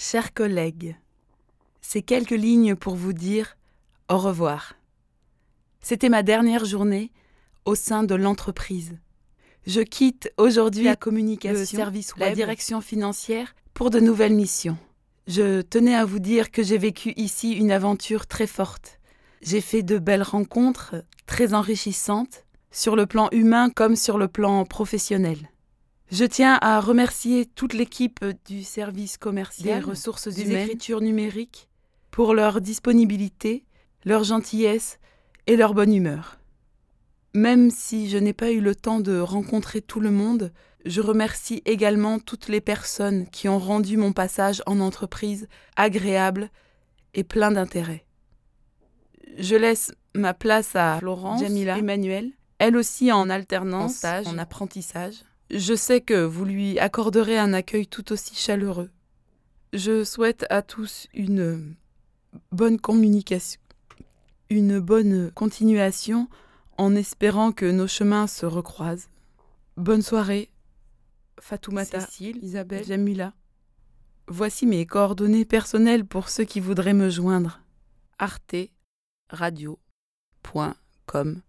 Chers collègues, ces quelques lignes pour vous dire au revoir. C'était ma dernière journée au sein de l'entreprise. Je quitte aujourd'hui la communication, le service web, la direction financière pour de nouvelles missions. Je tenais à vous dire que j'ai vécu ici une aventure très forte. J'ai fait de belles rencontres, très enrichissantes, sur le plan humain comme sur le plan professionnel. Je tiens à remercier toute l'équipe du service commercial, des ressources des humaines, écritures numériques, pour leur disponibilité, leur gentillesse et leur bonne humeur. Même si je n'ai pas eu le temps de rencontrer tout le monde, je remercie également toutes les personnes qui ont rendu mon passage en entreprise agréable et plein d'intérêt. Je laisse ma place à Florence, Jamila, Emmanuel, elle aussi en alternance, en stage, en apprentissage. Je sais que vous lui accorderez un accueil tout aussi chaleureux. Je souhaite à tous une bonne communication, une bonne continuation en espérant que nos chemins se recroisent. Bonne soirée, Fatoumata, Cécile, Isabelle, Jamila. Voici mes coordonnées personnelles pour ceux qui voudraient me joindre. arte radio.com